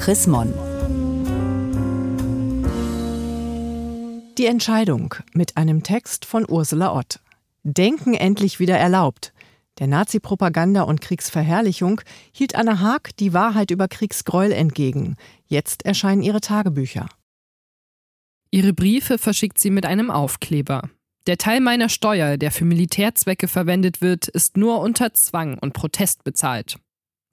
Chris Mon. Die Entscheidung mit einem Text von Ursula Ott. Denken endlich wieder erlaubt. Der Nazi-Propaganda und Kriegsverherrlichung hielt Anna Haag die Wahrheit über Kriegsgräuel entgegen. Jetzt erscheinen ihre Tagebücher. Ihre Briefe verschickt sie mit einem Aufkleber. Der Teil meiner Steuer, der für Militärzwecke verwendet wird, ist nur unter Zwang und Protest bezahlt.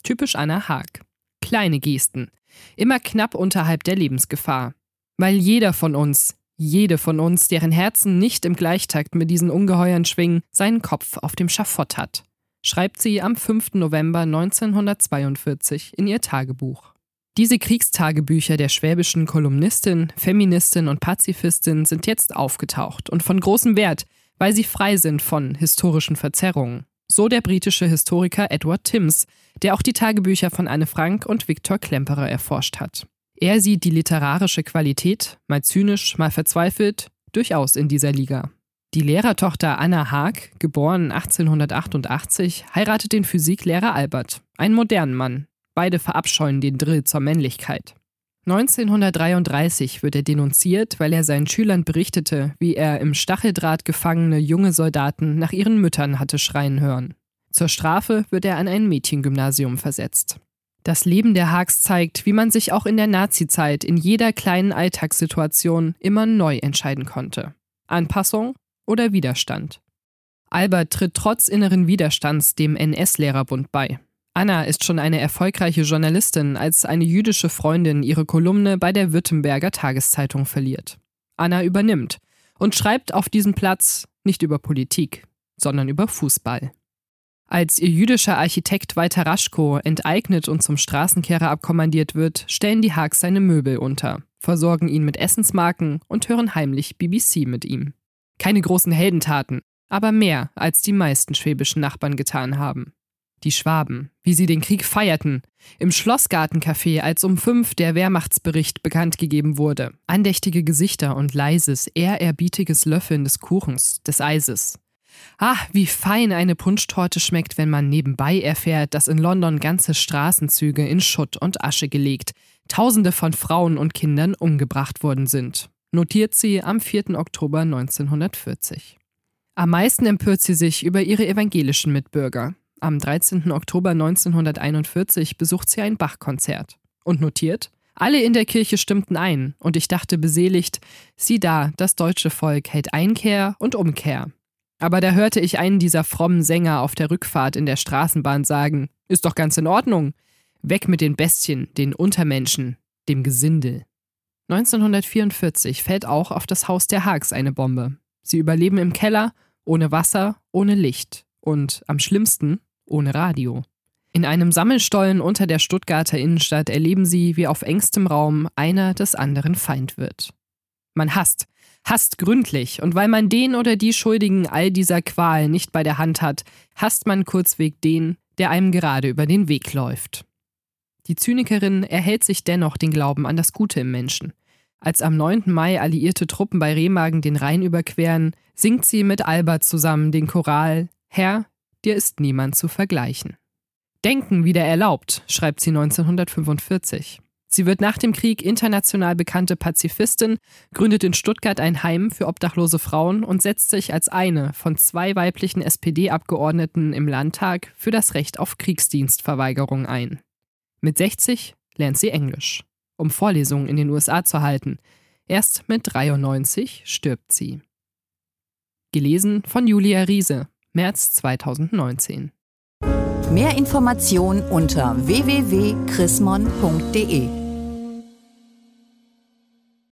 Typisch Anna Haag. Kleine Gesten. Immer knapp unterhalb der Lebensgefahr. Weil jeder von uns, jede von uns, deren Herzen nicht im Gleichtakt mit diesen Ungeheuern schwingen, seinen Kopf auf dem Schafott hat, schreibt sie am 5. November 1942 in ihr Tagebuch. Diese Kriegstagebücher der schwäbischen Kolumnistin, Feministin und Pazifistin sind jetzt aufgetaucht und von großem Wert, weil sie frei sind von historischen Verzerrungen. So der britische Historiker Edward Timms, der auch die Tagebücher von Anne Frank und Viktor Klemperer erforscht hat. Er sieht die literarische Qualität, mal zynisch, mal verzweifelt, durchaus in dieser Liga. Die Lehrertochter Anna Haag, geboren 1888, heiratet den Physiklehrer Albert, einen modernen Mann. Beide verabscheuen den Drill zur Männlichkeit. 1933 wird er denunziert, weil er seinen Schülern berichtete, wie er im Stacheldraht gefangene junge Soldaten nach ihren Müttern hatte schreien hören. Zur Strafe wird er an ein Mädchengymnasium versetzt. Das Leben der Haags zeigt, wie man sich auch in der Nazizeit in jeder kleinen Alltagssituation immer neu entscheiden konnte. Anpassung oder Widerstand. Albert tritt trotz inneren Widerstands dem NS-Lehrerbund bei. Anna ist schon eine erfolgreiche Journalistin, als eine jüdische Freundin ihre Kolumne bei der Württemberger Tageszeitung verliert. Anna übernimmt und schreibt auf diesem Platz nicht über Politik, sondern über Fußball. Als ihr jüdischer Architekt Walter Raschko enteignet und zum Straßenkehrer abkommandiert wird, stellen die Haags seine Möbel unter, versorgen ihn mit Essensmarken und hören heimlich BBC mit ihm. Keine großen Heldentaten, aber mehr, als die meisten schwäbischen Nachbarn getan haben. Die Schwaben, wie sie den Krieg feierten, im Schlossgartencafé, als um fünf der Wehrmachtsbericht bekannt gegeben wurde, andächtige Gesichter und leises, ehrerbietiges Löffeln des Kuchens, des Eises, Ah, wie fein eine Punschtorte schmeckt, wenn man nebenbei erfährt, dass in London ganze Straßenzüge in Schutt und Asche gelegt, Tausende von Frauen und Kindern umgebracht worden sind. Notiert sie am 4. Oktober 1940. Am meisten empört sie sich über ihre evangelischen Mitbürger. Am 13. Oktober 1941 besucht sie ein Bach-Konzert und notiert, alle in der Kirche stimmten ein, und ich dachte beseligt, sieh da, das deutsche Volk hält Einkehr und Umkehr. Aber da hörte ich einen dieser frommen Sänger auf der Rückfahrt in der Straßenbahn sagen: Ist doch ganz in Ordnung. Weg mit den Bestien, den Untermenschen, dem Gesindel. 1944 fällt auch auf das Haus der Haags eine Bombe. Sie überleben im Keller, ohne Wasser, ohne Licht und am schlimmsten ohne Radio. In einem Sammelstollen unter der Stuttgarter Innenstadt erleben sie, wie auf engstem Raum einer des anderen Feind wird. Man hasst, hasst gründlich, und weil man den oder die Schuldigen all dieser Qual nicht bei der Hand hat, hasst man kurzweg den, der einem gerade über den Weg läuft. Die Zynikerin erhält sich dennoch den Glauben an das Gute im Menschen. Als am 9. Mai alliierte Truppen bei Remagen den Rhein überqueren, singt sie mit Albert zusammen den Choral Herr, dir ist niemand zu vergleichen. Denken wieder erlaubt, schreibt sie 1945. Sie wird nach dem Krieg international bekannte Pazifistin, gründet in Stuttgart ein Heim für obdachlose Frauen und setzt sich als eine von zwei weiblichen SPD-Abgeordneten im Landtag für das Recht auf Kriegsdienstverweigerung ein. Mit 60 lernt sie Englisch, um Vorlesungen in den USA zu halten. Erst mit 93 stirbt sie. Gelesen von Julia Riese, März 2019. Mehr Informationen unter www.chrismon.de